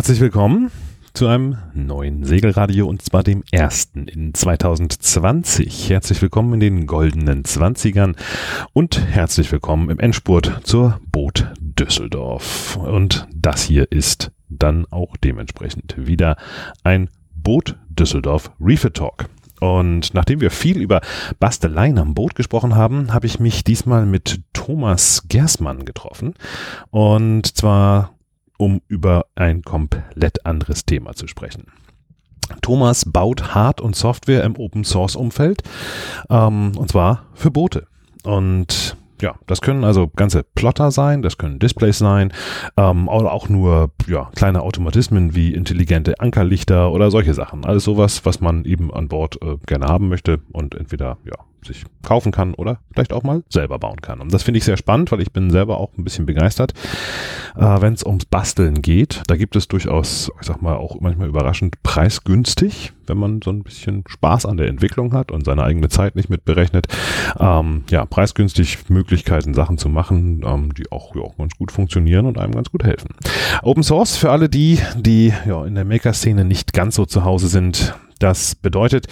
Herzlich willkommen zu einem neuen Segelradio und zwar dem ersten in 2020. Herzlich willkommen in den goldenen Zwanzigern und herzlich willkommen im Endspurt zur Boot Düsseldorf. Und das hier ist dann auch dementsprechend wieder ein Boot Düsseldorf Reefer Talk. Und nachdem wir viel über Basteleien am Boot gesprochen haben, habe ich mich diesmal mit Thomas Gersmann getroffen. Und zwar um über ein komplett anderes Thema zu sprechen. Thomas baut Hard- und Software im Open-Source-Umfeld, ähm, und zwar für Boote. Und ja, das können also ganze Plotter sein, das können Displays sein, ähm, oder auch nur ja, kleine Automatismen wie intelligente Ankerlichter oder solche Sachen. Alles sowas, was man eben an Bord äh, gerne haben möchte und entweder ja, sich kaufen kann oder vielleicht auch mal selber bauen kann. Und das finde ich sehr spannend, weil ich bin selber auch ein bisschen begeistert, äh, wenn es ums Basteln geht. Da gibt es durchaus, ich sag mal, auch manchmal überraschend preisgünstig, wenn man so ein bisschen Spaß an der Entwicklung hat und seine eigene Zeit nicht mitberechnet. Ähm, ja, preisgünstig Möglichkeiten, Sachen zu machen, ähm, die auch, ja, ganz gut funktionieren und einem ganz gut helfen. Open Source für alle die, die ja, in der Maker-Szene nicht ganz so zu Hause sind. Das bedeutet,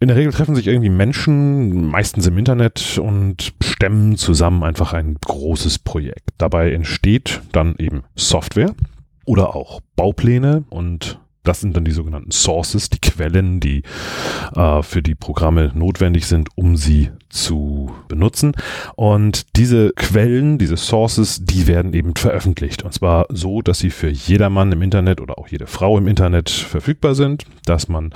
in der Regel treffen sich irgendwie Menschen, meistens im Internet, und stemmen zusammen einfach ein großes Projekt. Dabei entsteht dann eben Software oder auch Baupläne und das sind dann die sogenannten Sources, die Quellen, die äh, für die Programme notwendig sind, um sie zu benutzen. Und diese Quellen, diese Sources, die werden eben veröffentlicht. Und zwar so, dass sie für jedermann im Internet oder auch jede Frau im Internet verfügbar sind, dass man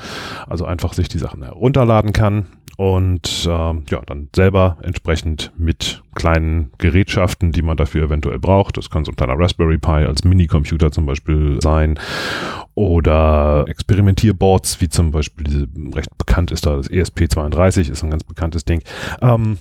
also einfach sich die Sachen herunterladen kann und äh, ja, dann selber entsprechend mit kleinen Gerätschaften, die man dafür eventuell braucht. Das kann so ein kleiner Raspberry Pi als Minicomputer zum Beispiel sein oder Experimentierboards, wie zum Beispiel diese recht bekannt ist da das ESP32, ist ein ganz bekanntes Ding. Ähm,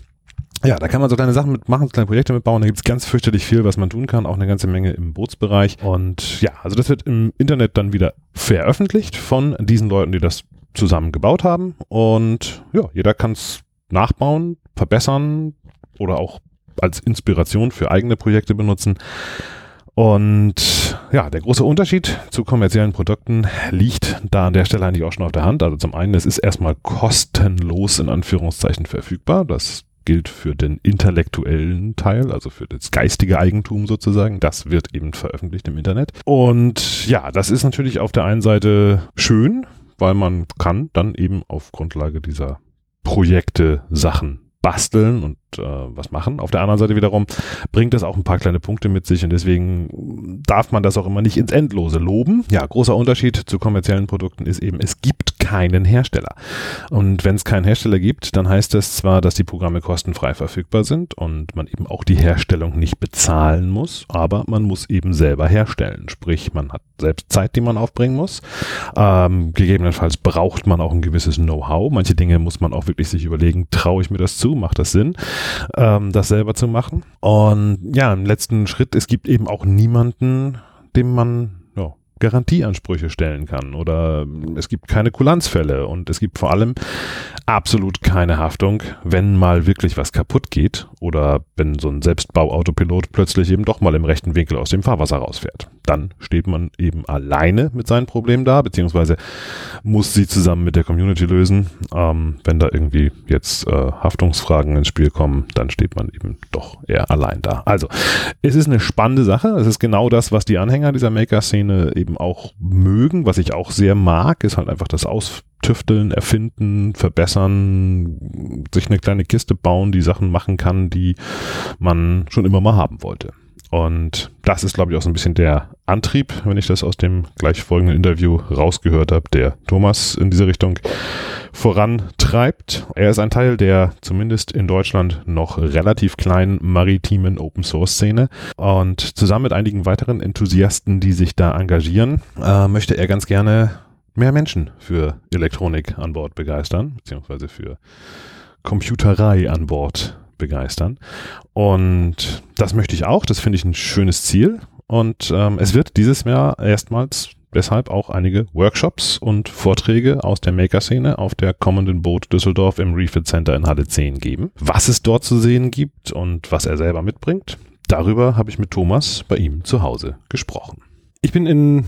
ja, da kann man so kleine Sachen mitmachen, so kleine Projekte mitbauen. Da gibt's ganz fürchterlich viel, was man tun kann. Auch eine ganze Menge im Bootsbereich. Und ja, also das wird im Internet dann wieder veröffentlicht von diesen Leuten, die das zusammen gebaut haben. Und ja, jeder kann es nachbauen, verbessern oder auch als Inspiration für eigene Projekte benutzen. Und ja, der große Unterschied zu kommerziellen Produkten liegt da an der Stelle eigentlich auch schon auf der Hand. Also zum einen, es ist erstmal kostenlos in Anführungszeichen verfügbar. Das gilt für den intellektuellen Teil, also für das geistige Eigentum sozusagen. Das wird eben veröffentlicht im Internet. Und ja, das ist natürlich auf der einen Seite schön, weil man kann dann eben auf Grundlage dieser Projekte Sachen basteln und äh, was machen. Auf der anderen Seite wiederum bringt das auch ein paar kleine Punkte mit sich und deswegen darf man das auch immer nicht ins Endlose loben. Ja, großer Unterschied zu kommerziellen Produkten ist eben, es gibt keinen Hersteller. Und wenn es keinen Hersteller gibt, dann heißt das zwar, dass die Programme kostenfrei verfügbar sind und man eben auch die Herstellung nicht bezahlen muss, aber man muss eben selber herstellen. Sprich, man hat selbst Zeit, die man aufbringen muss. Ähm, gegebenenfalls braucht man auch ein gewisses Know-how. Manche Dinge muss man auch wirklich sich überlegen, traue ich mir das zu, macht das Sinn, ähm, das selber zu machen. Und ja, im letzten Schritt, es gibt eben auch niemanden, dem man Garantieansprüche stellen kann oder es gibt keine Kulanzfälle und es gibt vor allem absolut keine Haftung, wenn mal wirklich was kaputt geht oder wenn so ein Selbstbauautopilot plötzlich eben doch mal im rechten Winkel aus dem Fahrwasser rausfährt. Dann steht man eben alleine mit seinen Problemen da, beziehungsweise muss sie zusammen mit der Community lösen. Ähm, wenn da irgendwie jetzt äh, Haftungsfragen ins Spiel kommen, dann steht man eben doch eher allein da. Also, es ist eine spannende Sache. Es ist genau das, was die Anhänger dieser Maker-Szene eben auch mögen, was ich auch sehr mag, ist halt einfach das Aus tüfteln, erfinden, verbessern, sich eine kleine Kiste bauen, die Sachen machen kann, die man schon immer mal haben wollte. Und das ist, glaube ich, auch so ein bisschen der Antrieb, wenn ich das aus dem gleich folgenden Interview rausgehört habe, der Thomas in diese Richtung vorantreibt. Er ist ein Teil der zumindest in Deutschland noch relativ kleinen maritimen Open Source Szene und zusammen mit einigen weiteren Enthusiasten, die sich da engagieren, äh, möchte er ganz gerne mehr Menschen für Elektronik an Bord begeistern, beziehungsweise für Computerei an Bord begeistern. Und das möchte ich auch, das finde ich ein schönes Ziel. Und ähm, es wird dieses Jahr erstmals deshalb auch einige Workshops und Vorträge aus der Maker-Szene auf der kommenden Boot Düsseldorf im Refit Center in Halle 10 geben. Was es dort zu sehen gibt und was er selber mitbringt, darüber habe ich mit Thomas bei ihm zu Hause gesprochen. Ich bin in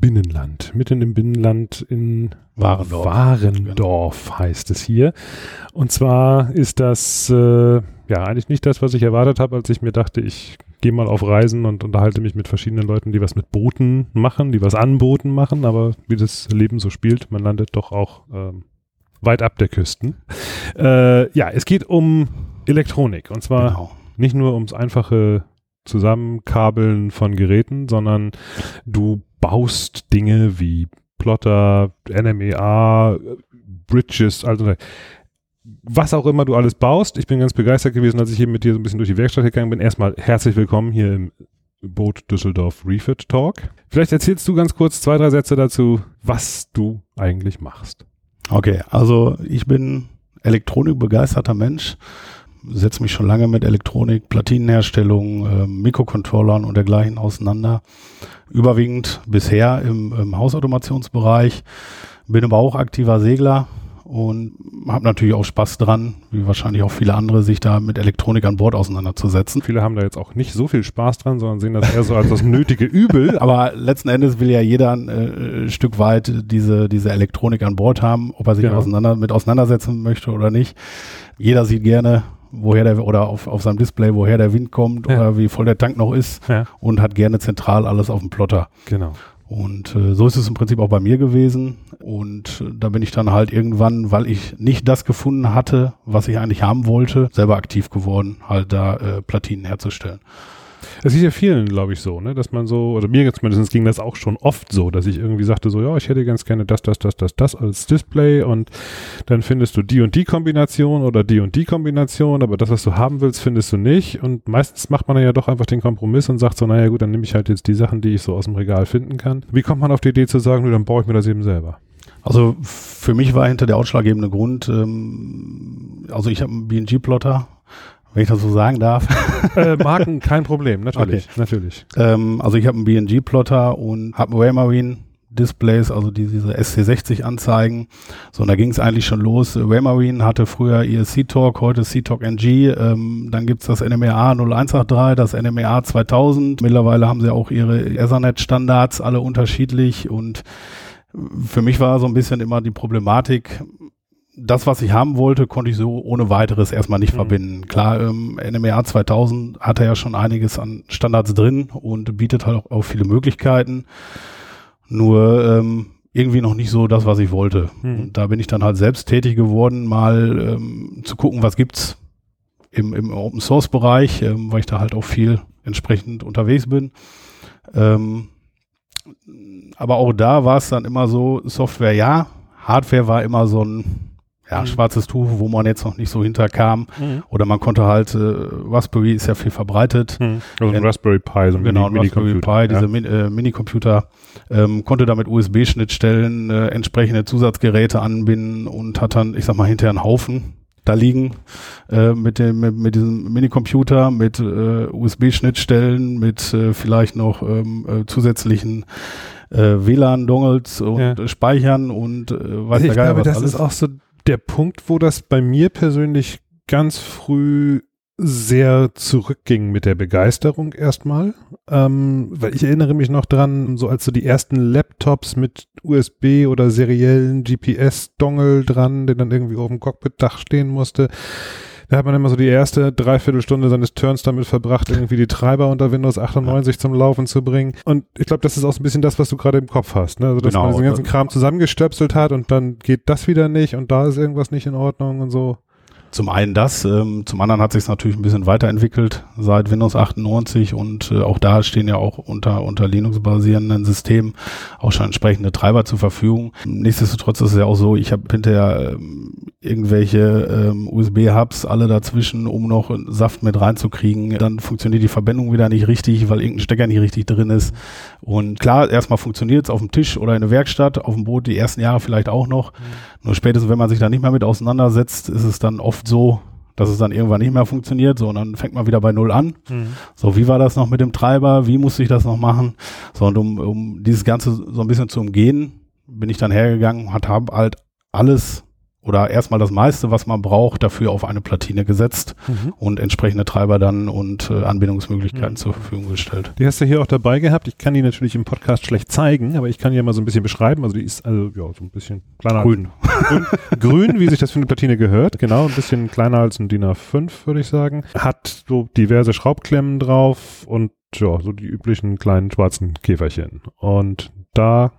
Binnenland, mitten im Binnenland in Warendorf, Warendorf heißt es hier. Und zwar ist das äh, ja eigentlich nicht das, was ich erwartet habe, als ich mir dachte, ich gehe mal auf Reisen und unterhalte mich mit verschiedenen Leuten, die was mit Booten machen, die was an Booten machen, aber wie das Leben so spielt, man landet doch auch ähm, weit ab der Küsten. Äh, ja, es geht um Elektronik und zwar genau. nicht nur ums einfache Zusammenkabeln von Geräten, sondern du baust Dinge wie Plotter, NMEA, Bridges, also was auch immer du alles baust. Ich bin ganz begeistert gewesen, als ich hier mit dir so ein bisschen durch die Werkstatt gegangen bin. Erstmal herzlich willkommen hier im Boot Düsseldorf Refit Talk. Vielleicht erzählst du ganz kurz zwei, drei Sätze dazu, was du eigentlich machst. Okay, also ich bin elektronikbegeisterter Mensch, setze mich schon lange mit Elektronik, Platinenherstellung, äh, Mikrocontrollern und dergleichen auseinander. Überwiegend bisher im, im Hausautomationsbereich, bin aber auch aktiver Segler, und habe natürlich auch Spaß dran, wie wahrscheinlich auch viele andere, sich da mit Elektronik an Bord auseinanderzusetzen. Viele haben da jetzt auch nicht so viel Spaß dran, sondern sehen das eher so als das nötige Übel. Aber letzten Endes will ja jeder ein äh, Stück weit diese, diese Elektronik an Bord haben, ob er sich genau. auseinander, mit auseinandersetzen möchte oder nicht. Jeder sieht gerne, woher der oder auf, auf seinem Display, woher der Wind kommt ja. oder wie voll der Tank noch ist ja. und hat gerne zentral alles auf dem Plotter. Genau. Und äh, so ist es im Prinzip auch bei mir gewesen. Und äh, da bin ich dann halt irgendwann, weil ich nicht das gefunden hatte, was ich eigentlich haben wollte, selber aktiv geworden, halt da äh, Platinen herzustellen. Es ist ja vielen, glaube ich, so, ne, dass man so, oder mir zumindest ging das auch schon oft so, dass ich irgendwie sagte so, ja, ich hätte ganz gerne das, das, das, das, das als Display und dann findest du die und die Kombination oder die und die Kombination, aber das, was du haben willst, findest du nicht und meistens macht man ja doch einfach den Kompromiss und sagt so, naja gut, dann nehme ich halt jetzt die Sachen, die ich so aus dem Regal finden kann. Wie kommt man auf die Idee zu sagen, dann baue ich mir das eben selber? Also für mich war hinter der ausschlaggebende Grund, ähm, also ich habe einen BNG-Plotter wenn ich das so sagen darf. Äh, Marken, kein Problem, natürlich. Okay. natürlich. Ähm, also ich habe einen BNG-Plotter und habe einen Waymarine Displays, also die, diese SC60 Anzeigen. So, und da ging es eigentlich schon los. Waymarine hatte früher ihr C-Talk, heute C-Talk NG. Ähm, dann gibt's das NMEA 0183, das NMEA 2000. Mittlerweile haben sie auch ihre Ethernet-Standards, alle unterschiedlich. Und für mich war so ein bisschen immer die Problematik, das, was ich haben wollte, konnte ich so ohne weiteres erstmal nicht mhm. verbinden. Klar, ähm, NMR 2000 hat er ja schon einiges an Standards drin und bietet halt auch, auch viele Möglichkeiten. Nur ähm, irgendwie noch nicht so das, was ich wollte. Mhm. Und da bin ich dann halt selbst tätig geworden, mal ähm, zu gucken, was gibt's im, im Open Source Bereich, ähm, weil ich da halt auch viel entsprechend unterwegs bin. Ähm, aber auch da war es dann immer so, Software ja, Hardware war immer so ein ja, mhm. schwarzes Tuch, wo man jetzt noch nicht so hinterkam. Mhm. Oder man konnte halt, äh, Raspberry ist ja viel verbreitet. Mhm. Also ein Raspberry Pi, so ein genau, Mini Raspberry Pi, diese Min äh, Mini-Computer, ähm, konnte damit USB-Schnittstellen äh, entsprechende Zusatzgeräte anbinden und hat dann, ich sag mal, hinterher einen Haufen da liegen äh, mit dem mit, mit diesem Minicomputer mit äh, USB-Schnittstellen mit äh, vielleicht noch ähm, äh, zusätzlichen äh, WLAN-Dongles und ja. Speichern und äh, weiß ich der Geil, glaube, was das alles. ist auch so der Punkt, wo das bei mir persönlich ganz früh sehr zurückging mit der Begeisterung erstmal, ähm, weil ich erinnere mich noch dran, so als so die ersten Laptops mit USB oder seriellen GPS-Dongle dran, der dann irgendwie auf dem Cockpit-Dach stehen musste, da hat man immer so die erste Dreiviertelstunde seines Turns damit verbracht, irgendwie die Treiber unter Windows 98 ja. zum Laufen zu bringen. Und ich glaube, das ist auch so ein bisschen das, was du gerade im Kopf hast. Ne? Also, dass genau. man diesen ganzen Kram zusammengestöpselt hat und dann geht das wieder nicht und da ist irgendwas nicht in Ordnung und so. Zum einen das, ähm, zum anderen hat sich es natürlich ein bisschen weiterentwickelt seit Windows 98 und äh, auch da stehen ja auch unter, unter Linux-basierenden Systemen auch schon entsprechende Treiber zur Verfügung. Nichtsdestotrotz ist es ja auch so, ich habe hinterher ähm, irgendwelche ähm, USB-Hubs alle dazwischen, um noch Saft mit reinzukriegen. Dann funktioniert die Verbindung wieder nicht richtig, weil irgendein Stecker nicht richtig drin ist. Und klar, erstmal funktioniert es auf dem Tisch oder in der Werkstatt, auf dem Boot die ersten Jahre vielleicht auch noch. Mhm. Nur spätestens, wenn man sich da nicht mehr mit auseinandersetzt, ist es dann oft so, dass es dann irgendwann nicht mehr funktioniert. So, und dann fängt man wieder bei Null an. Mhm. So, wie war das noch mit dem Treiber? Wie musste ich das noch machen? So, und um, um dieses Ganze so ein bisschen zu umgehen, bin ich dann hergegangen, hat halt alles oder erstmal das meiste, was man braucht, dafür auf eine Platine gesetzt mhm. und entsprechende Treiber dann und äh, Anbindungsmöglichkeiten mhm. zur Verfügung gestellt. Die hast du hier auch dabei gehabt. Ich kann die natürlich im Podcast schlecht zeigen, aber ich kann die ja mal so ein bisschen beschreiben. Also die ist also ja so ein bisschen kleiner. Grün. grün, grün, wie sich das für eine Platine gehört. Genau, ein bisschen kleiner als ein DIN A5, würde ich sagen. Hat so diverse Schraubklemmen drauf und ja, so die üblichen kleinen schwarzen Käferchen. Und da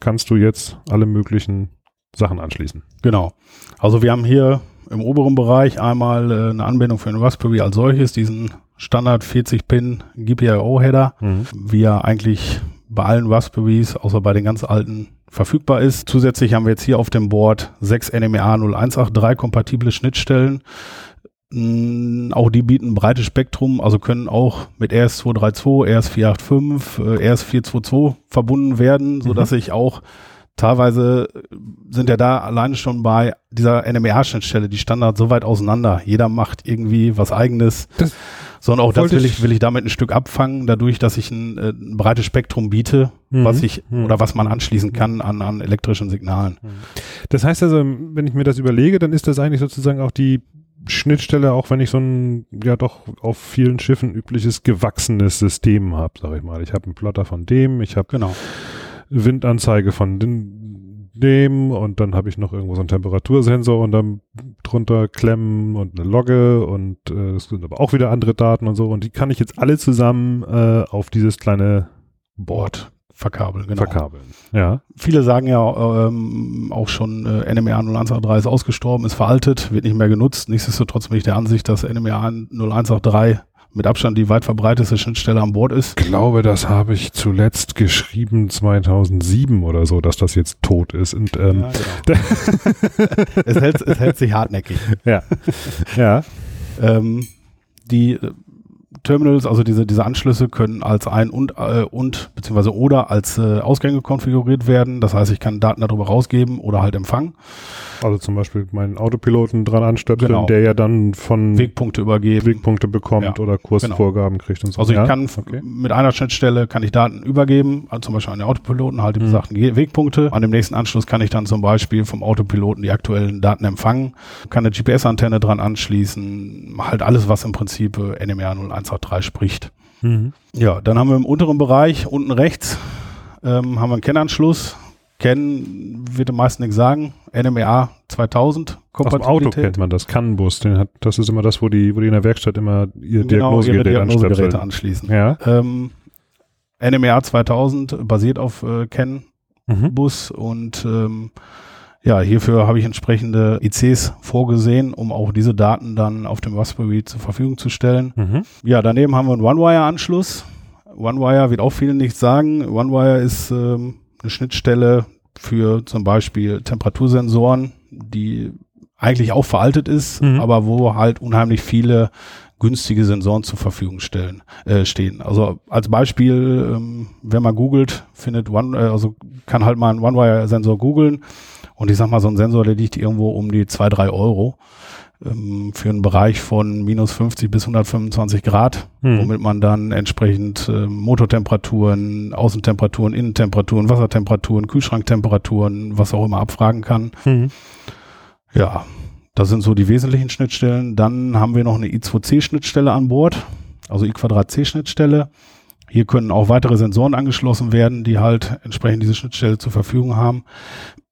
kannst du jetzt alle möglichen Sachen anschließen. Genau. Also wir haben hier im oberen Bereich einmal äh, eine Anbindung für den Raspberry als solches, diesen Standard 40-Pin GPIO-Header, mhm. wie er eigentlich bei allen Raspberries, außer bei den ganz alten, verfügbar ist. Zusätzlich haben wir jetzt hier auf dem Board sechs NMEA 0183 kompatible Schnittstellen. Mm, auch die bieten ein breites Spektrum, also können auch mit RS232, RS485, äh, RS422 verbunden werden, so dass mhm. ich auch teilweise sind ja da alleine schon bei dieser NMR-Schnittstelle die Standards so weit auseinander. Jeder macht irgendwie was eigenes. Das sondern auch das will ich, will ich damit ein Stück abfangen, dadurch, dass ich ein, äh, ein breites Spektrum biete, mhm. was ich mhm. oder was man anschließen kann an, an elektrischen Signalen. Mhm. Das heißt also, wenn ich mir das überlege, dann ist das eigentlich sozusagen auch die Schnittstelle, auch wenn ich so ein ja doch auf vielen Schiffen übliches gewachsenes System habe, sag ich mal. Ich habe einen Plotter von dem, ich habe genau Windanzeige von dem und dann habe ich noch irgendwo so einen Temperatursensor und dann drunter klemmen und eine Logge und äh, das sind aber auch wieder andere Daten und so und die kann ich jetzt alle zusammen äh, auf dieses kleine Board verkabeln. Genau. Verkabeln, ja. Viele sagen ja ähm, auch schon, äh, NMR 0183 ist ausgestorben, ist veraltet, wird nicht mehr genutzt. Nichtsdestotrotz bin ich der Ansicht, dass NMR 0183 mit Abstand die weit verbreiteste Schnittstelle an Bord ist. Ich glaube, das habe ich zuletzt geschrieben 2007 oder so, dass das jetzt tot ist. Und, ähm, ja, genau. es, hält, es hält sich hartnäckig. Ja. ja. Ähm, die Terminals, also diese, diese Anschlüsse können als ein und, äh, und beziehungsweise oder als äh, Ausgänge konfiguriert werden. Das heißt, ich kann Daten darüber rausgeben oder halt empfangen. Also zum Beispiel meinen Autopiloten dran anstöpseln, genau. der ja dann von Wegpunkte übergeben, Wegpunkte bekommt ja. oder Kursvorgaben genau. kriegt und so. Also ich ja? kann okay. mit einer Schnittstelle kann ich Daten übergeben, also zum Beispiel an den Autopiloten halt die mhm. besagten Wegpunkte. An dem nächsten Anschluss kann ich dann zum Beispiel vom Autopiloten die aktuellen Daten empfangen, kann eine GPS-Antenne dran anschließen, halt alles, was im Prinzip äh, NMR 01 3 spricht. Mhm. Ja, dann haben wir im unteren Bereich, unten rechts, ähm, haben wir einen Kennanschluss. Kennen wird den meisten nichts sagen. NMEA 2000 Kompatibilität. Aus dem Auto kennt man das, CAN-Bus. das ist immer das, wo die, wo die in der Werkstatt immer ihr genau, Diagnosegerät Diagnosegeräte anschließen. Ja. Ähm, NMEA 2000 basiert auf äh, CAN-Bus mhm. und ähm, ja, hierfür habe ich entsprechende ICs vorgesehen, um auch diese Daten dann auf dem Raspberry zur Verfügung zu stellen. Mhm. Ja, daneben haben wir einen OneWire-Anschluss. OneWire wird auch vielen nichts sagen. OneWire ist ähm, eine Schnittstelle für zum Beispiel Temperatursensoren, die eigentlich auch veraltet ist, mhm. aber wo halt unheimlich viele günstige Sensoren zur Verfügung stellen, äh, stehen. Also als Beispiel, ähm, wenn man googelt, findet One, äh, also kann halt mal einen OneWire-Sensor googeln und ich sag mal, so ein Sensor, der liegt irgendwo um die zwei drei Euro ähm, für einen Bereich von minus 50 bis 125 Grad, hm. womit man dann entsprechend äh, Motortemperaturen, Außentemperaturen, Innentemperaturen, Wassertemperaturen, Kühlschranktemperaturen, was auch immer abfragen kann. Hm. Ja, das sind so die wesentlichen Schnittstellen. Dann haben wir noch eine I2C-Schnittstelle an Bord, also I2C-Schnittstelle. Hier können auch weitere Sensoren angeschlossen werden, die halt entsprechend diese Schnittstelle zur Verfügung haben.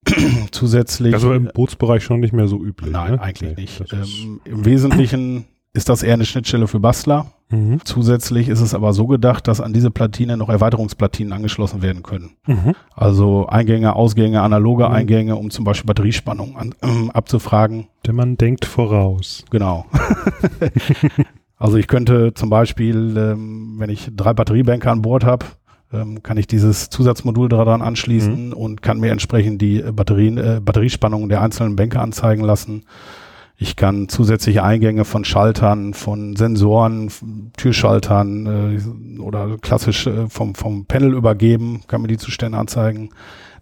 Zusätzlich. Also im Bootsbereich schon nicht mehr so üblich. Nein, ne? eigentlich nee, nicht. Ähm, Im Wesentlichen ist das eher eine Schnittstelle für Bastler. Mhm. Zusätzlich ist es aber so gedacht, dass an diese Platine noch Erweiterungsplatinen angeschlossen werden können. Mhm. Also Eingänge, Ausgänge, analoge mhm. Eingänge, um zum Beispiel Batteriespannung an, äh, abzufragen. Denn man denkt voraus. Genau. also ich könnte zum Beispiel, ähm, wenn ich drei Batteriebänke an Bord habe, ähm, kann ich dieses Zusatzmodul daran anschließen mhm. und kann mir entsprechend die Batterien, äh, Batteriespannungen der einzelnen Bänke anzeigen lassen. Ich kann zusätzliche Eingänge von Schaltern, von Sensoren, Türschaltern äh, oder klassisch äh, vom, vom Panel übergeben, kann mir die Zustände anzeigen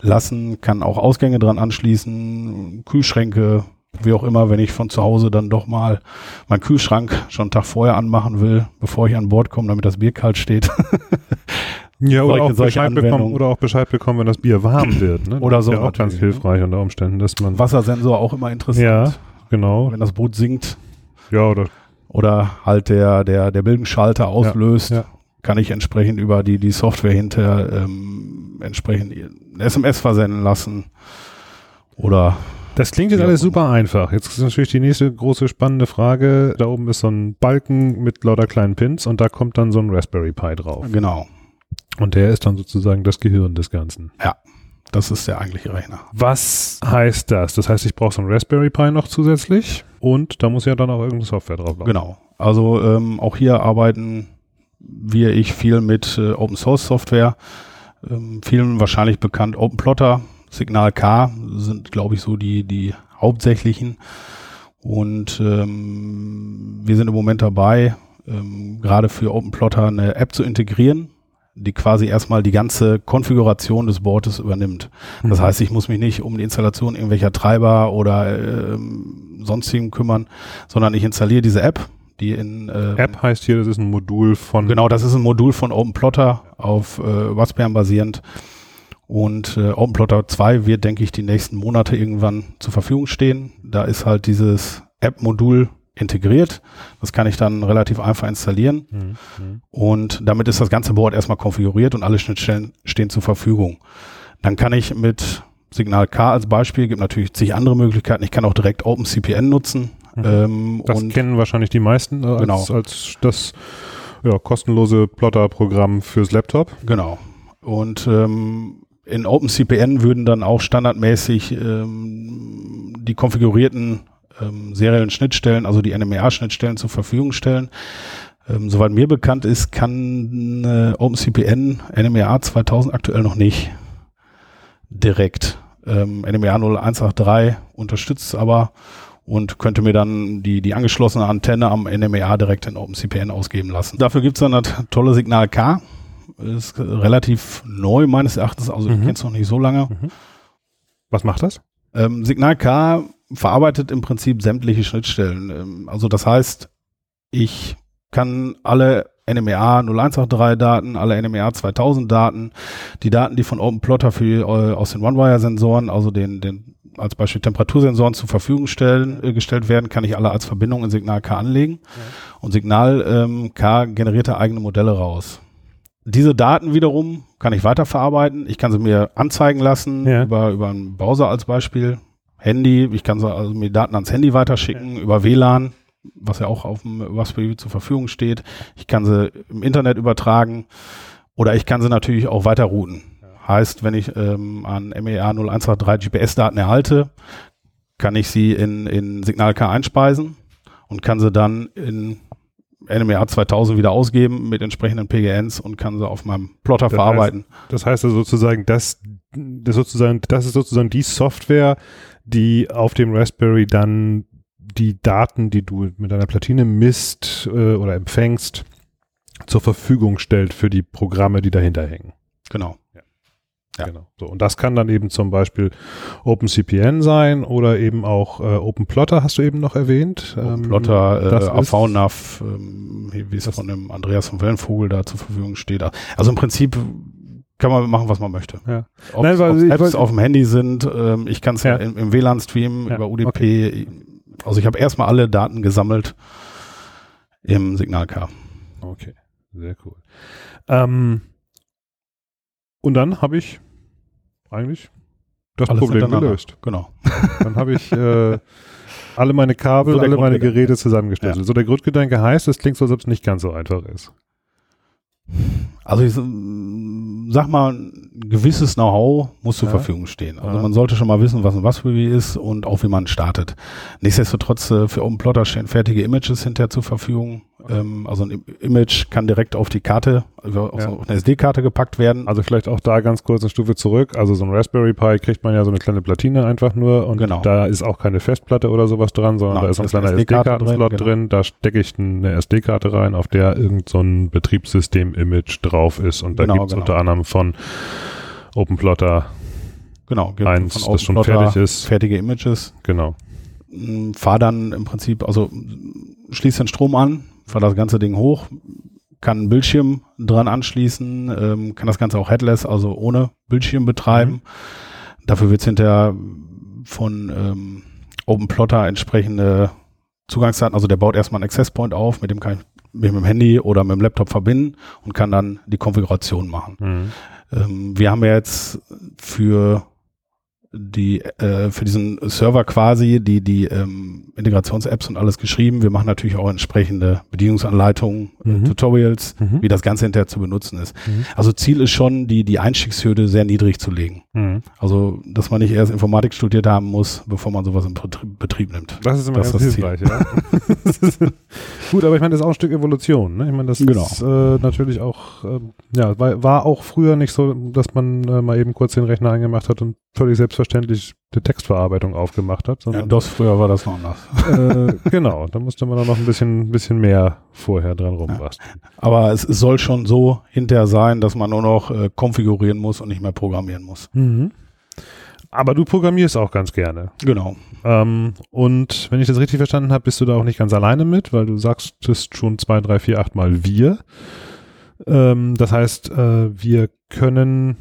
lassen, kann auch Ausgänge dran anschließen, Kühlschränke, wie auch immer, wenn ich von zu Hause dann doch mal meinen Kühlschrank schon einen Tag vorher anmachen will, bevor ich an Bord komme, damit das Bier kalt steht. Ja, oder, solche- auch solche Bescheid bekommen, Anwendungen. oder auch Bescheid bekommen, wenn das Bier warm wird. Ne? Oder so Ja auch ganz hilfreich unter Umständen, dass man. Wassersensor auch immer interessant. Ja, genau. Wenn das Boot sinkt Ja, oder oder halt der, der, der Bildenschalter auslöst, ja. kann ich entsprechend über die, die Software hinter ähm, entsprechend ein SMS versenden lassen. Oder Das klingt jetzt alles super einfach. Jetzt ist natürlich die nächste große spannende Frage. Da oben ist so ein Balken mit lauter kleinen Pins und da kommt dann so ein Raspberry Pi drauf. genau, Und der ist dann sozusagen das Gehirn des Ganzen. das ist der eigentliche Rechner. Was heißt das? Das heißt, ich brauche so ein Raspberry Pi noch zusätzlich und da muss ja dann auch irgendeine Software drauf laufen. Genau. Also ähm, auch hier arbeiten wir, ich viel mit äh, Open Source Software. Ähm, vielen wahrscheinlich bekannt OpenPlotter, Signal K sind, glaube ich, so die, die hauptsächlichen. Und ähm, wir sind im Moment dabei, ähm, gerade für OpenPlotter eine App zu integrieren, die quasi erstmal die ganze Konfiguration des Boards übernimmt. Das Mhm. heißt, ich muss mich nicht um die Installation irgendwelcher Treiber oder ähm, sonstigem kümmern, sondern ich installiere diese App, die in äh, App heißt hier, das ist ein Modul von Genau, das ist ein Modul von OpenPlotter auf äh, Raspberry basierend. Und äh, OpenPlotter 2 wird, denke ich, die nächsten Monate irgendwann zur Verfügung stehen. Da ist halt dieses App-Modul integriert. Das kann ich dann relativ einfach installieren. Mhm. Und damit ist das ganze Board erstmal konfiguriert und alle Schnittstellen stehen zur Verfügung. Dann kann ich mit Signal K als Beispiel, gibt natürlich zig andere Möglichkeiten. Ich kann auch direkt OpenCPN nutzen. Mhm. Ähm, Das und kennen wahrscheinlich die meisten äh, als, Genau. als das ja, kostenlose Plotter-Programm fürs Laptop. Genau. Und ähm, in OpenCPN würden dann auch standardmäßig ähm, die konfigurierten ähm, seriellen Schnittstellen, also die NMEA-Schnittstellen zur Verfügung stellen. Ähm, soweit mir bekannt ist, kann äh, OpenCPN NMEA 2000 aktuell noch nicht direkt. Ähm, NMEA 0183 unterstützt es aber und könnte mir dann die, die angeschlossene Antenne am NMEA direkt in OpenCPN ausgeben lassen. Dafür gibt's dann das tolle Signal K. Ist relativ neu meines Erachtens, also ich Mhm. kenne es noch nicht so lange. Was macht das? Ähm, Signal K verarbeitet im Prinzip sämtliche Schnittstellen. Ähm, also das heißt, ich kann alle NMEA 0183 Daten, alle NMEA 2000 Daten, die Daten, die von OpenPlotter für, äh, aus den OneWire-Sensoren, also den, den als Beispiel Temperatursensoren zur Verfügung stellen, äh, gestellt werden, kann ich alle als Verbindung in Signal K anlegen. Und Signal ähm, K generiert da eigene Modelle raus. Diese Daten wiederum kann ich weiterverarbeiten. Ich kann sie mir anzeigen lassen Ja. über, über einen Browser als Beispiel. Handy, ich kann sie also mir Daten ans Handy weiterschicken, über WLAN, was ja auch auf dem Raspberry zur Verfügung steht. Ich kann sie im Internet übertragen oder ich kann sie natürlich auch weiter routen. Heißt, wenn ich ähm, an MEA 0123 GPS-Daten erhalte, kann ich sie in, in Signal K einspeisen und kann sie dann in NMEA 2000 wieder ausgeben mit entsprechenden PGNs und kann sie auf meinem Plotter Das verarbeiten. Das heißt also sozusagen, das, das sozusagen, das ist sozusagen die Software, die auf dem Raspberry dann die Daten, die du mit deiner Platine misst äh, oder empfängst, zur Verfügung stellt für die Programme, die dahinter hängen. genau. Ja. Genau. So, und das kann dann eben zum Beispiel OpenCPN sein oder eben auch äh, OpenPlotter, hast du eben noch erwähnt. Ähm, Plotter, das äh, AV-NAV, ähm, wie es von dem Andreas von Wellenvogel da zur Verfügung steht. Also im Prinzip kann man machen, was man möchte. Ja. Ob Nein, es- weil Apps auf dem Handy sind, ähm, ich kann es Ja. im, im WLAN streamen Ja, über UDP. Also ich habe erstmal alle Daten gesammelt im Signal K. Okay, sehr cool. Ähm, und dann habe ich eigentlich das Alles Problem gelöst. Genau. Dann habe ich äh, alle meine Kabel, So alle meine. Geräte zusammengestellt. So der Grundgedanke heißt, es klingt so, als ob es nicht ganz so einfach ist. Also ich sag mal, ein gewisses Know-how muss zur Ja. Verfügung stehen. Also Ja. man sollte schon mal wissen, was ein Raspberry ist und auch wie man startet. Nichtsdestotrotz äh, für OpenPlotter stehen fertige Images hinterher zur Verfügung. Ähm, also ein Im- Image kann direkt auf die Karte, also auf Ja. eine SD-Karte gepackt werden. Also vielleicht auch da ganz kurz eine Stufe zurück. Also so ein Raspberry Pi kriegt man ja so eine kleine Platine einfach nur und Genau. da ist auch keine Festplatte oder sowas dran, sondern Nein, da ist ein kleiner SD-Karte SD-Kartenslot drin, drin, genau. Da stecke ich eine SD-Karte rein, auf der irgend so Betriebssystem-Image drauf ist und da Genau, gibt es genau. unter anderem von OpenPlotter genau, eins, von das schon OpenPlotter fertig ist. Fertige Images. Genau. m, fahr dann im Prinzip, also m, schließ den Strom an, fahr das ganze Ding hoch, kann einen Bildschirm dran anschließen, ähm, kann das Ganze auch headless, also ohne Bildschirm betreiben. Mhm. Dafür wird es hinterher von ähm, OpenPlotter entsprechende Zugangsdaten, also der baut erstmal einen Access Point auf, mit dem kann ich mit dem Handy oder mit dem Laptop verbinden und kann dann die Konfiguration machen. Mhm. Ähm, wir haben ja jetzt für die äh, für diesen Server quasi die die ähm, Integrations-Apps und alles geschrieben. Wir machen natürlich auch entsprechende Bedienungsanleitungen, äh, mhm. Tutorials, mhm. wie das Ganze hinterher zu benutzen ist. Mhm. Also Ziel ist schon, die die Einstiegshürde sehr niedrig zu legen. Mhm. Also dass man nicht erst Informatik studiert haben muss, bevor man sowas im Betrieb, nimmt. Das ist immer das ganz hilfreich. Ja? Gut, aber ich meine, das ist auch ein Stück Evolution. Ne? Ich meine, das genau. ist äh, natürlich auch äh, ja war, war auch früher nicht so, dass man äh, mal eben kurz den Rechner angemacht hat und völlig selbstverständlich die Textverarbeitung aufgemacht hat. Sondern, ja, das früher war das noch anders. Äh, genau, da musste man dann noch ein bisschen, bisschen mehr vorher dran rumbasteln. Ja. Aber es, es, soll schon so hinterher sein, dass man nur noch äh, konfigurieren muss und nicht mehr programmieren muss. Mhm. Aber du programmierst auch ganz gerne. Genau. Ähm, und wenn ich das richtig verstanden habe, bist du da auch nicht ganz alleine mit, weil du sagst, sagst schon zwei, drei, vier, acht Mal wir. Ähm, das heißt, äh, wir können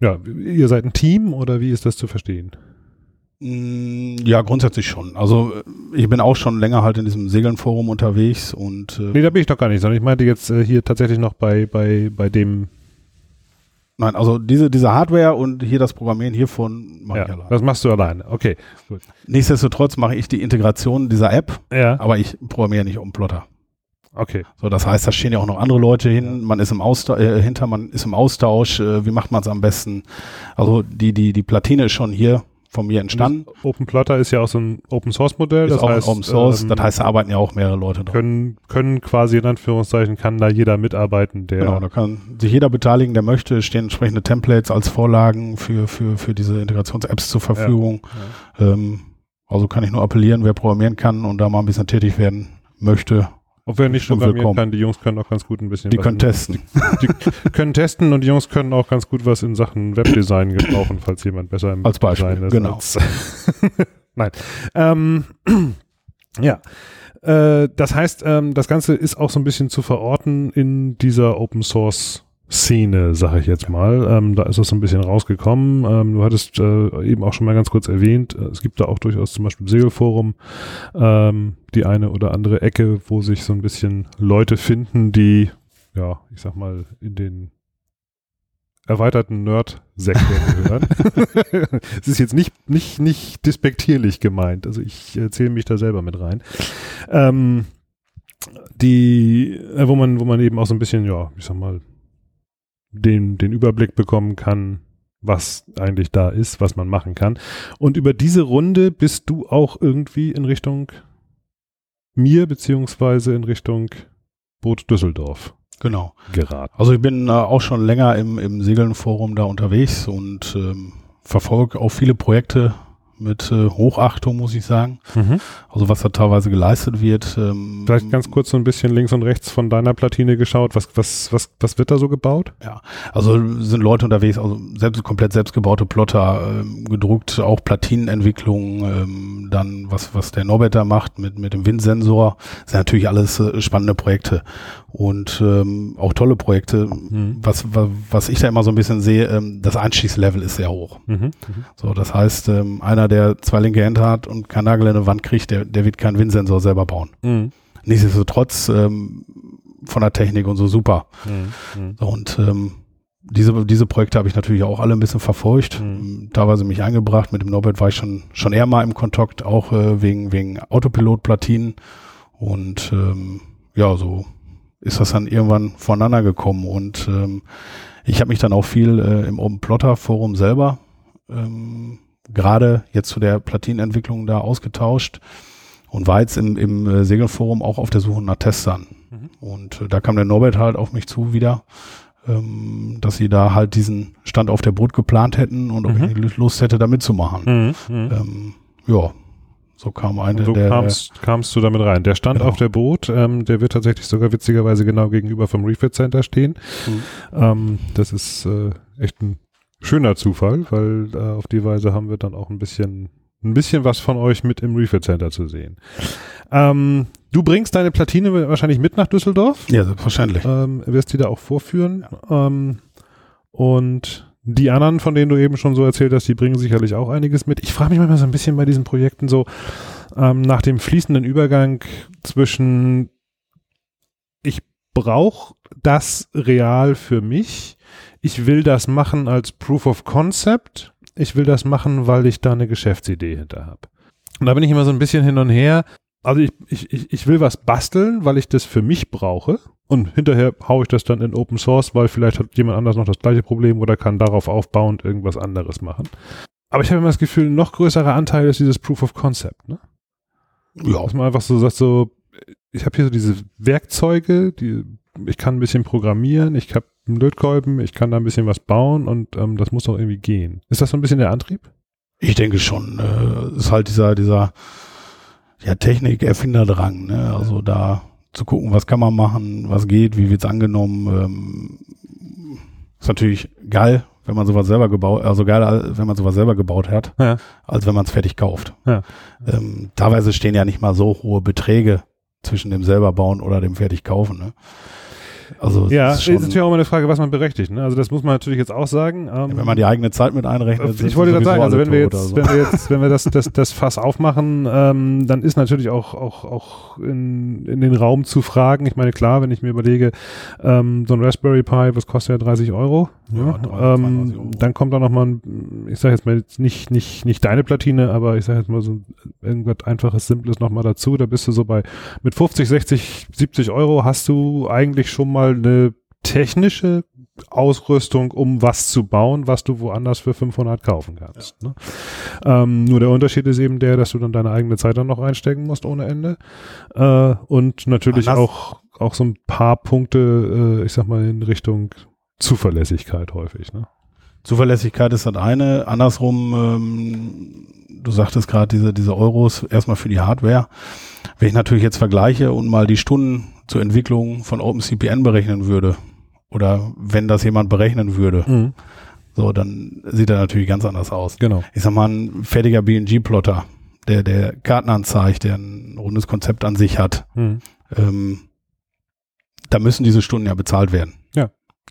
ja, ihr seid ein Team oder wie ist das zu verstehen? Mm, ja, grundsätzlich schon. Also ich bin auch schon länger halt in diesem Segeln-Forum unterwegs und äh Nee, da bin ich doch gar nicht, sondern ich meinte jetzt äh, hier tatsächlich noch bei, bei, bei dem Nein, also diese, diese Hardware und hier das Programmieren hiervon mache ja, ich alleine. Das machst du alleine, okay. Gut. Nichtsdestotrotz mache ich die Integration dieser App, ja. aber ich programmiere nicht um Plotter. Okay. So, das heißt, da stehen ja auch noch andere Leute hin, man ist im Austausch, äh, hinter, man ist im Austausch, äh, wie macht man es am besten? Also die, die, die Platine ist schon hier von mir entstanden. Open Plotter ist ja auch so ein Open Source Modell. Ist das auch heißt, Open Source, ähm, das heißt, da arbeiten ja auch mehrere Leute dran. Können, können quasi in Anführungszeichen, kann da jeder mitarbeiten, der. Genau, da kann sich jeder beteiligen, der möchte, stehen entsprechende Templates als Vorlagen für, für, für diese Integrations-Apps zur Verfügung. Ja, ja. Ähm, also kann ich nur appellieren, wer programmieren kann und da mal ein bisschen tätig werden möchte, wenn nicht programmieren kann, die Jungs können auch ganz gut ein bisschen Die können testen. Die können testen und die Jungs können auch ganz gut was in Sachen Webdesign gebrauchen, falls jemand besser im als Beispiel, Design ist. Genau. Als Nein. Ähm, ja. Äh, das heißt, ähm, das Ganze ist auch so ein bisschen zu verorten in dieser Open Source Szene, sage ich jetzt mal. Ähm, da ist das so ein bisschen rausgekommen. Ähm, du hattest äh, eben auch schon mal ganz kurz erwähnt, äh, es gibt da auch durchaus zum Beispiel im Segelforum ähm, die eine oder andere Ecke, wo sich so ein bisschen Leute finden, die, ja, ich sag mal, in den erweiterten Nerd-Sektor gehören. es ist jetzt nicht, nicht, nicht despektierlich gemeint. Also ich äh, zähle mich da selber mit rein. Ähm, die, äh, wo man, wo man eben auch so ein bisschen, ja, ich sag mal, den, den Überblick bekommen kann, was eigentlich da ist, was man machen kann. Und über diese Runde bist du auch irgendwie in Richtung mir beziehungsweise in Richtung Boot Düsseldorf. Genau. Geraten. Also ich bin äh, auch schon länger im, im Segeln-Forum da unterwegs und ähm, verfolge auch viele Projekte mit äh, Hochachtung, muss ich sagen. Mhm. Also was da teilweise geleistet wird. Ähm, Vielleicht ganz kurz so ein bisschen links und rechts von deiner Platine geschaut. Was, was, was, was wird da so gebaut? Ja, also sind Leute unterwegs, also selbst komplett selbstgebaute Plotter, ähm, gedruckt, auch Platinenentwicklung, ähm, dann was, was der Norbert da macht mit, mit dem Windsensor. Das sind natürlich alles äh, spannende Projekte und ähm, auch tolle Projekte. Mhm. Was, was, was ich da immer so ein bisschen sehe, ähm, das Einstiegslevel ist sehr hoch. Mhm. Mhm. So, das heißt, ähm, einer, der zwei linke Hände hat und keinen Nagel in eine Wand kriegt, der, der wird keinen Windsensor selber bauen. Mhm. Nichtsdestotrotz ähm, von der Technik und so super. Mhm. Mhm. So, und ähm, diese, diese Projekte habe ich natürlich auch alle ein bisschen verfolgt, mhm. teilweise mich eingebracht. Mit dem Norbert war ich schon, schon eher mal im Kontakt, auch äh, wegen, wegen Autopilot-Platinen. Und ähm, ja, so ist das dann irgendwann voneinander gekommen. Und ähm, ich habe mich dann auch viel äh, im Open Plotter Forum selber ähm, gerade jetzt zu der Platinentwicklung da ausgetauscht und war jetzt im, im äh, Segelforum auch auf der Suche nach Testern. Mhm. Und äh, da kam der Norbert halt auf mich zu wieder, ähm, dass sie da halt diesen Stand auf der Boot geplant hätten und mhm. ob ich Lust hätte, da mitzumachen. Mhm. mhm. Ähm, ja, so kam eine so der. Kamst, kamst du damit rein. Der stand genau. auf der Boot, ähm, der wird tatsächlich sogar witzigerweise genau gegenüber vom Refit Center stehen. Mhm. Ähm, das ist äh, echt ein schöner Zufall, weil äh, auf die Weise haben wir dann auch ein bisschen ein bisschen was von euch mit im Refit Center zu sehen. Ähm, du bringst deine Platine wahrscheinlich mit nach Düsseldorf. Ja, selbstverständlich. Ähm, wirst die da auch vorführen. Ähm, und die anderen, von denen du eben schon so erzählt hast, die bringen sicherlich auch einiges mit. Ich frage mich manchmal so ein bisschen bei diesen Projekten so ähm, nach dem fließenden Übergang zwischen ich brauche das real für mich, ich will das machen als Proof of Concept, ich will das machen, weil ich da eine Geschäftsidee hinter habe. Und da bin ich immer so ein bisschen hin und her. Also ich, ich, ich will was basteln, weil ich das für mich brauche. Und hinterher haue ich das dann in Open Source, weil vielleicht hat jemand anders noch das gleiche Problem oder kann darauf aufbauend irgendwas anderes machen. Aber ich habe immer das Gefühl, ein noch größerer Anteil ist dieses Proof of Concept. Ne? Ja. Dass man einfach so sagt, so, ich habe hier so diese Werkzeuge, die, ich kann ein bisschen programmieren, ich habe einen Lötkolben, ich kann da ein bisschen was bauen und ähm, das muss doch irgendwie gehen. Ist das so ein bisschen der Antrieb? Ich denke schon. Äh, ist halt dieser, dieser ja, Technik-Erfinderdrang, ne? Also da zu gucken, was kann man machen, was geht, wie wird's angenommen. Ähm, ist natürlich geil, wenn man sowas selber gebaut, also geil, wenn man sowas selber gebaut hat, ja. als wenn man es fertig kauft. Ja. Ähm, teilweise stehen ja nicht mal so hohe Beträge zwischen dem selber bauen oder dem fertig kaufen. Ne? Also ja, ist, ist natürlich auch immer eine Frage, was man berechtigt. Ne? Also das muss man natürlich jetzt auch sagen. Ähm, wenn man die eigene Zeit mit einrechnet. Ich wollte gerade sagen, also wenn wir jetzt, so. wenn wir jetzt, wenn wir das, das, das Fass aufmachen, ähm, dann ist natürlich auch, auch, auch in, in den Raum zu fragen. Ich meine, klar, wenn ich mir überlege, ähm, so ein Raspberry Pi, was kostet ja 30 Euro? Ja, 30, ähm, Euro. Dann kommt da nochmal ein, ich sage jetzt mal jetzt nicht, nicht, nicht deine Platine, aber ich sage jetzt mal so irgendwas einfaches, simples nochmal dazu. Da bist du so bei, mit 50, 60, 70 Euro hast du eigentlich schon mal mal eine technische Ausrüstung, um was zu bauen, was du woanders für 500 kaufen kannst. Ja. Ne? Ähm, nur der Unterschied ist eben der, dass du dann deine eigene Zeit dann noch einstecken musst ohne Ende. Äh, und natürlich auch, auch so ein paar Punkte, äh, ich sag mal, in Richtung Zuverlässigkeit häufig. Ne? Zuverlässigkeit ist das eine. Andersrum, ähm, du sagtest gerade diese, diese Euros erstmal für die Hardware. Wenn ich natürlich jetzt vergleiche und mal die Stunden zur Entwicklung von OpenCPN berechnen würde oder wenn das jemand berechnen würde, mhm. so, dann sieht er natürlich ganz anders aus. Genau. Ich sag mal, ein fertiger BNG-Plotter, der, der Karten anzeigt, der ein rundes Konzept an sich hat, mhm. ähm, da müssen diese Stunden ja bezahlt werden.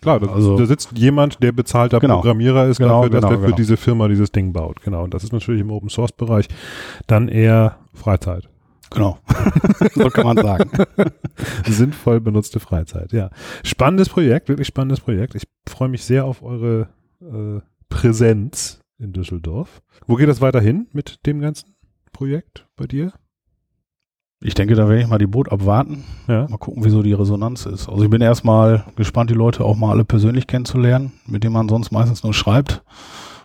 Klar, da, also, da sitzt jemand, der bezahlter genau, Programmierer ist, genau, dafür, dass genau, der für genau. diese Firma dieses Ding baut. Genau. Und das ist natürlich im Open Source Bereich dann eher Freizeit. Genau. so kann man sagen. Sinnvoll benutzte Freizeit, ja. Spannendes Projekt, wirklich spannendes Projekt. Ich freue mich sehr auf eure äh, Präsenz in Düsseldorf. Wo geht das weiterhin mit dem ganzen Projekt bei dir? Ich denke, da werde ich mal die Boot abwarten. Ja. Mal gucken, wieso die Resonanz ist. Also ich bin erstmal gespannt, die Leute auch mal alle persönlich kennenzulernen, mit denen man sonst meistens nur schreibt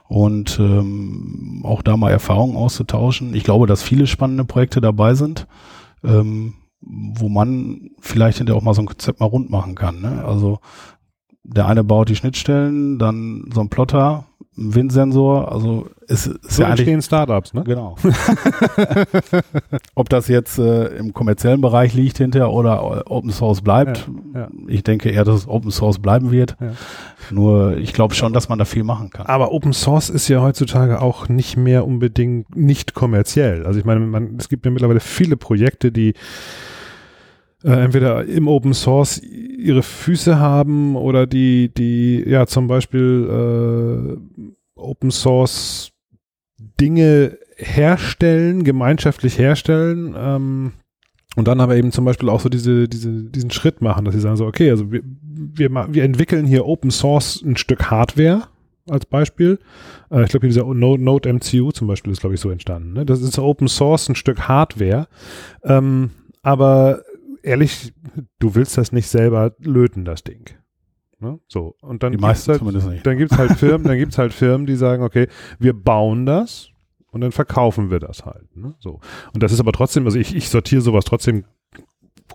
und ähm, auch da mal Erfahrungen auszutauschen. Ich glaube, dass viele spannende Projekte dabei sind, ähm, wo man vielleicht hinterher auch mal so ein Konzept mal rund machen kann. Ne? Also der eine baut die Schnittstellen, dann so ein Plotter, ein Windsensor, also es ist so ja entstehen Startups, ne? Genau. Ob das jetzt äh, im kommerziellen Bereich liegt hinterher oder Open Source bleibt, ja, ja. ich denke eher, dass es Open Source bleiben wird. Ja. Nur ich glaube schon, dass man da viel machen kann. Aber Open Source ist ja heutzutage auch nicht mehr unbedingt nicht kommerziell. Also ich meine, man, es gibt ja mittlerweile viele Projekte, die äh, entweder im Open Source ihre Füße haben oder die, die ja zum Beispiel äh, Open Source Dinge herstellen, gemeinschaftlich herstellen, ähm, und dann aber eben zum Beispiel auch so diese, diese, diesen Schritt machen, dass sie sagen so, okay, also wir, wir, wir entwickeln hier Open Source ein Stück Hardware als Beispiel. Äh, ich glaube, dieser Node, Node MCU zum Beispiel ist, glaube ich, so entstanden. Ne? Das ist Open Source ein Stück Hardware. Ähm, aber ehrlich, du willst das nicht selber löten, das Ding. Ne? So. Und dann die meisten halt. Dann gibt's halt Firmen, dann gibt's halt Firmen, die sagen, okay, wir bauen das und dann verkaufen wir das halt. Ne? So. Und das ist aber trotzdem, also ich, ich sortiere sowas trotzdem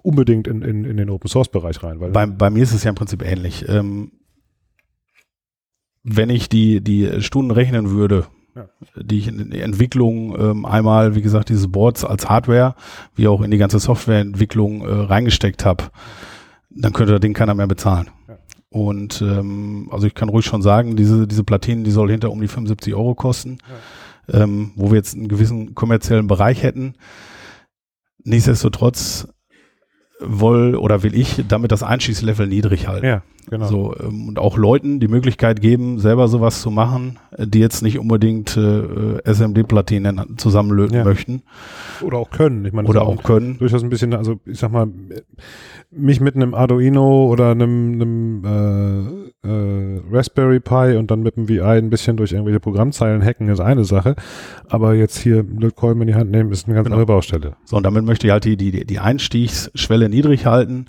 unbedingt in, in, in den Open Source Bereich rein. Weil bei, bei mir ist es ja im Prinzip ähnlich. Ähm, wenn ich die, die Stunden rechnen würde, ja. die ich in die Entwicklung ähm, einmal, wie gesagt, diese Boards als Hardware, wie auch in die ganze Softwareentwicklung äh, reingesteckt habe, dann könnte das Ding keiner mehr bezahlen. Ja. Und ähm, also ich kann ruhig schon sagen, diese, diese Platinen, die soll hinter um die 75 Euro kosten, ja. ähm, wo wir jetzt einen gewissen kommerziellen Bereich hätten. nichtsdestotrotz woll oder will ich damit das Einschießlevel niedrig halten. Ja, genau. So, ähm, und auch Leuten die Möglichkeit geben, selber sowas zu machen, äh, die jetzt nicht unbedingt äh, SMD-Platinen zusammenlöten Ja. möchten Oder auch können. Ich meine, oder ist auch können. durchaus ein bisschen, also ich sag mal, mich mit einem Arduino oder einem, einem äh, äh, Raspberry Pi und dann mit dem VI ein bisschen durch irgendwelche Programmzeilen hacken ist eine Sache, aber jetzt hier Lötkolben in die Hand nehmen ist eine ganz Genau. andere Baustelle. So, und damit möchte ich halt die, die, die Einstiegsschwelle niedrig halten.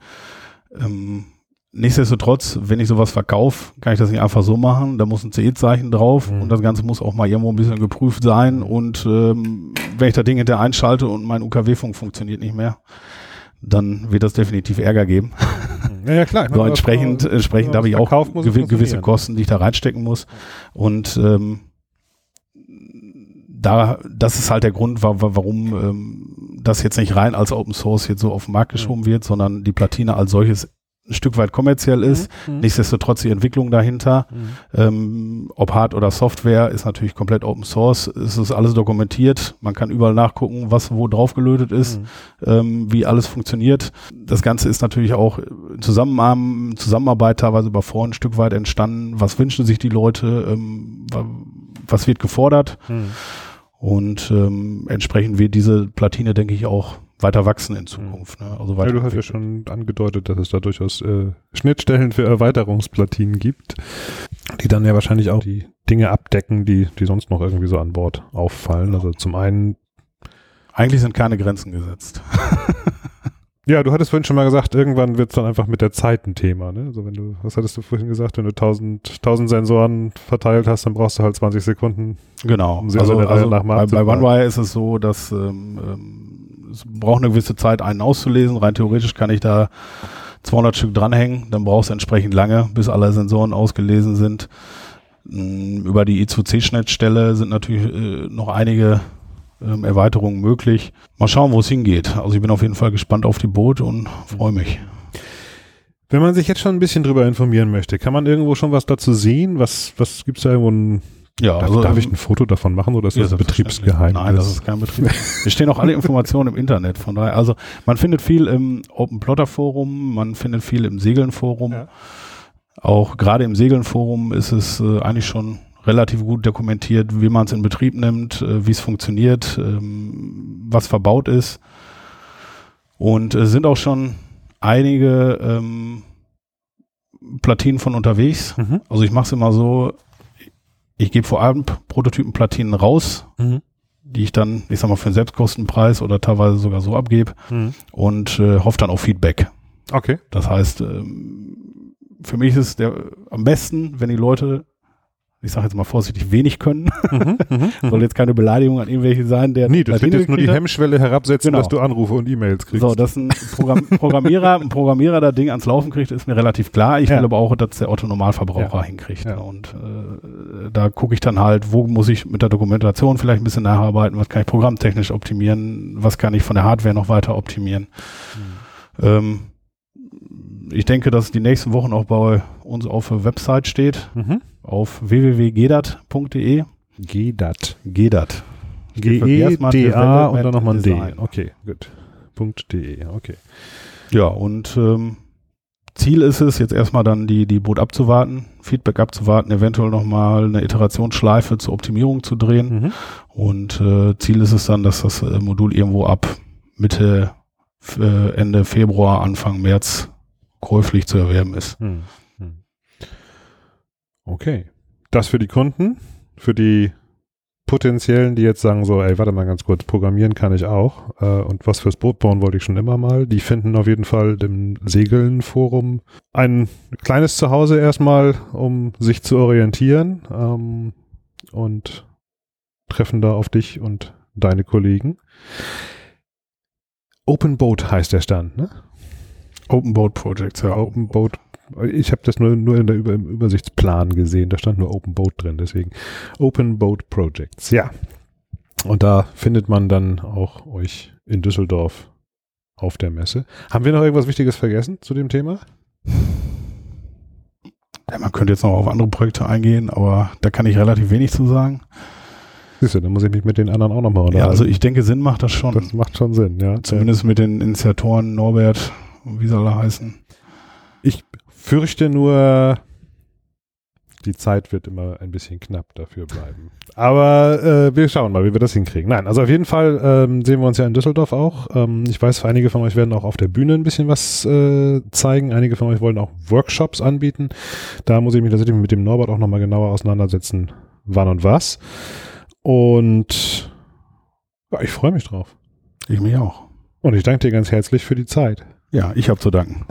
Ähm, nichtsdestotrotz, wenn ich sowas verkaufe, kann ich das nicht einfach so machen. Da muss ein CE-Zeichen drauf Mhm. und das Ganze muss auch mal irgendwo ein bisschen geprüft sein. Und ähm, wenn ich das Ding hinterher einschalte und mein UKW-Funk funktioniert nicht mehr, dann wird das definitiv Ärger geben. Ja, ja klar. So entsprechend, was- entsprechend habe ich auch gewi gewisse. Kosten, die ich da reinstecken muss. Und ähm, da, das ist halt der Grund, wa wa warum ähm, das jetzt nicht rein als Open Source jetzt so auf den Markt geschoben wird, sondern die Platine als solches ein Stück weit kommerziell ist. Mhm. Nichtsdestotrotz die Entwicklung dahinter, Mhm. ähm, ob Hard oder Software, ist natürlich komplett Open Source. Es ist alles dokumentiert. Man kann überall nachgucken, was wo drauf gelötet ist Mhm. ähm, wie alles funktioniert. Das Ganze ist natürlich auch in Zusammenarm- Zusammenarbeit teilweise über Foren ein Stück weit entstanden. Was wünschen sich die Leute? Ähm, wa- was wird gefordert? Mhm. Und ähm, entsprechend wird diese Platine, denke ich, auch weiter wachsen in Zukunft. Ne? Also Ja, weiter du hast ja schon angedeutet, dass es da durchaus äh, Schnittstellen für Erweiterungsplatinen gibt, die dann ja wahrscheinlich auch die Dinge abdecken, die, die sonst noch irgendwie so an Bord auffallen. Also zum einen, Eigentlich sind keine Grenzen gesetzt. ja, du hattest vorhin schon mal gesagt, irgendwann wird es dann einfach mit der Zeit ein Thema. Ne? Also wenn du, was hattest du vorhin gesagt, wenn du 1000, 1000 Sensoren verteilt hast, dann brauchst du halt 20 Sekunden. Genau. Um sie Also, also bei, bei. OneWire ist es so, dass ähm, ähm, es braucht eine gewisse Zeit, einen auszulesen. Rein theoretisch kann ich da 200 Stück dranhängen. Dann brauchst du entsprechend lange, bis alle Sensoren ausgelesen sind. Mm, Über die I2C-Schnittstelle sind natürlich äh, noch einige ähm, Erweiterungen möglich. Mal schauen, wo es hingeht. Also ich bin auf jeden Fall gespannt auf die Boot und freue mich. Wenn man sich jetzt schon ein bisschen drüber informieren möchte, kann man irgendwo schon was dazu sehen? Was, was gibt's da irgendwo ein, Ja, darf, darf ich ein Foto davon machen oder ist Ja, das. Betriebsgeheimnis? Nein, das ist kein Betrieb. Es stehen auch alle Informationen im Internet. Von daher, also man findet viel im Open Plotter Forum, man findet viel im Segeln Forum. Ja. Auch gerade im Segeln Forum ist es äh, eigentlich schon relativ gut dokumentiert, wie man es in Betrieb nimmt, äh, wie es funktioniert, ähm, was verbaut ist. Und es sind auch schon einige ähm, Platinen von unterwegs. Mhm. Also ich mache es immer so, ich gebe vor allem Prototypenplatinen raus, Mhm. die ich dann, ich sag mal, für einen Selbstkostenpreis oder teilweise sogar so abgebe Mhm. und äh, hoffe dann auf Feedback. Okay. Das heißt, ähm, für mich ist es der am besten, wenn die Leute, ich sage jetzt mal vorsichtig, wenig können. Mhm. Mhm. Soll jetzt keine Beleidigung an irgendwelche sein, der Nee, das wird jetzt nur die. Hemmschwelle herabsetzen, Genau. dass du Anrufe und E-Mails kriegst. So, dass ein Programm Programmierer, ein Programmierer das Ding ans Laufen kriegt, ist mir relativ klar. Ich Ja. will aber auch, dass der Otto Normalverbraucher Ja. hinkriegt. Ja. Und äh, da gucke ich dann halt, wo muss ich mit der Dokumentation vielleicht ein bisschen nacharbeiten, was kann ich programmtechnisch optimieren, was kann ich von der Hardware noch weiter optimieren. Ähm, ich denke, dass die nächsten Wochen auch bei uns auf der Website steht, Mhm. auf www.gedat.de. Gedat. Gersmart G-E-D-A und Development dann nochmal ein. D. Okay, gut. Punkt .de, okay. Ja, und ähm, Ziel ist es, jetzt erstmal dann die, die Boot abzuwarten, Feedback abzuwarten, eventuell nochmal eine Iterationsschleife zur Optimierung zu drehen. Mhm. Und äh, Ziel ist es dann, dass das äh, Modul irgendwo ab Mitte, äh, Ende Februar, Anfang März käuflich zu erwerben ist. Hm. Hm. Okay. Das für die Kunden, für die potenziellen, die jetzt sagen so, ey, warte mal ganz kurz, programmieren kann ich auch äh, und was fürs Boot bauen wollte ich schon immer mal. Die finden auf jeden Fall im Segeln-Forum ein kleines Zuhause erstmal, um sich zu orientieren ähm, und treffen da auf dich und deine Kollegen. Open Boat heißt der Stand, ne? Open Boat Projects, ja. Open Boat. Ich habe das nur, nur in der Über im Übersichtsplan gesehen. Da stand nur Open Boat drin, deswegen Open Boat Projects. Ja. Und da findet man dann auch euch in Düsseldorf auf der Messe. Haben wir noch irgendwas Wichtiges vergessen zu dem Thema? Ja, man könnte jetzt noch auf andere Projekte eingehen, aber da kann ich relativ wenig zu sagen. Siehst du, dann muss ich mich mit den anderen auch nochmal Ja, also ich denke, Sinn macht das schon. Das macht schon Sinn, ja. Zumindest mit den Initiatoren Norbert, wie soll er heißen? Ich fürchte nur, die Zeit wird immer ein bisschen knapp dafür bleiben. Aber äh, wir schauen mal, wie wir das hinkriegen. Nein, also auf jeden Fall ähm, sehen wir uns ja in Düsseldorf auch. Ähm, ich weiß, einige von euch werden auch auf der Bühne ein bisschen was äh, zeigen. Einige von euch wollen auch Workshops anbieten. Da muss ich mich tatsächlich mit dem Norbert auch nochmal genauer auseinandersetzen, wann und was. Und ja, ich freue mich drauf. Ich mich auch. Und ich danke dir ganz herzlich für die Zeit. Ja, ich habe zu danken.